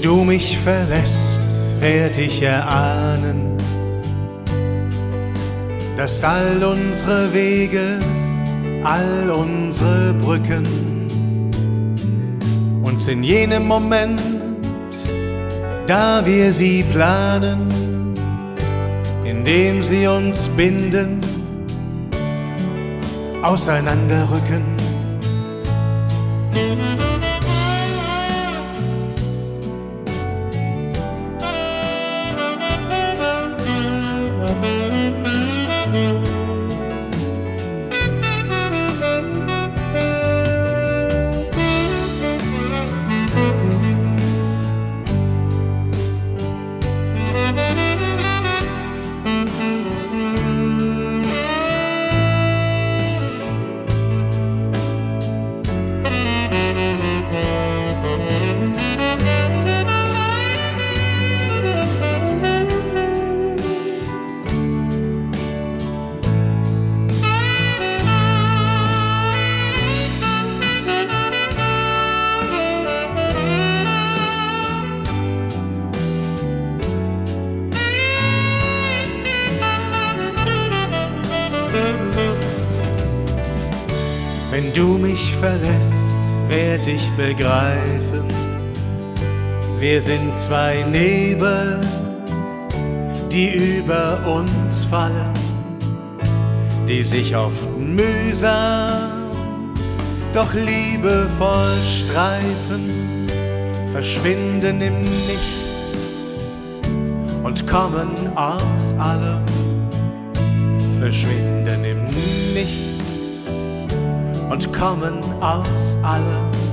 du mich verlässt, werd ich erahnen, dass all unsere Wege, all unsere Brücken uns in jenem Moment, da wir sie planen, indem sie uns binden, auseinanderrücken. Wenn du mich verlässt, werd ich begreifen, wir sind zwei Nebel, die über uns fallen, die sich oft mühsam, doch liebevoll streifen, verschwinden im Nichts und kommen aus allem, verschwinden im Nichts und kommen aus allem.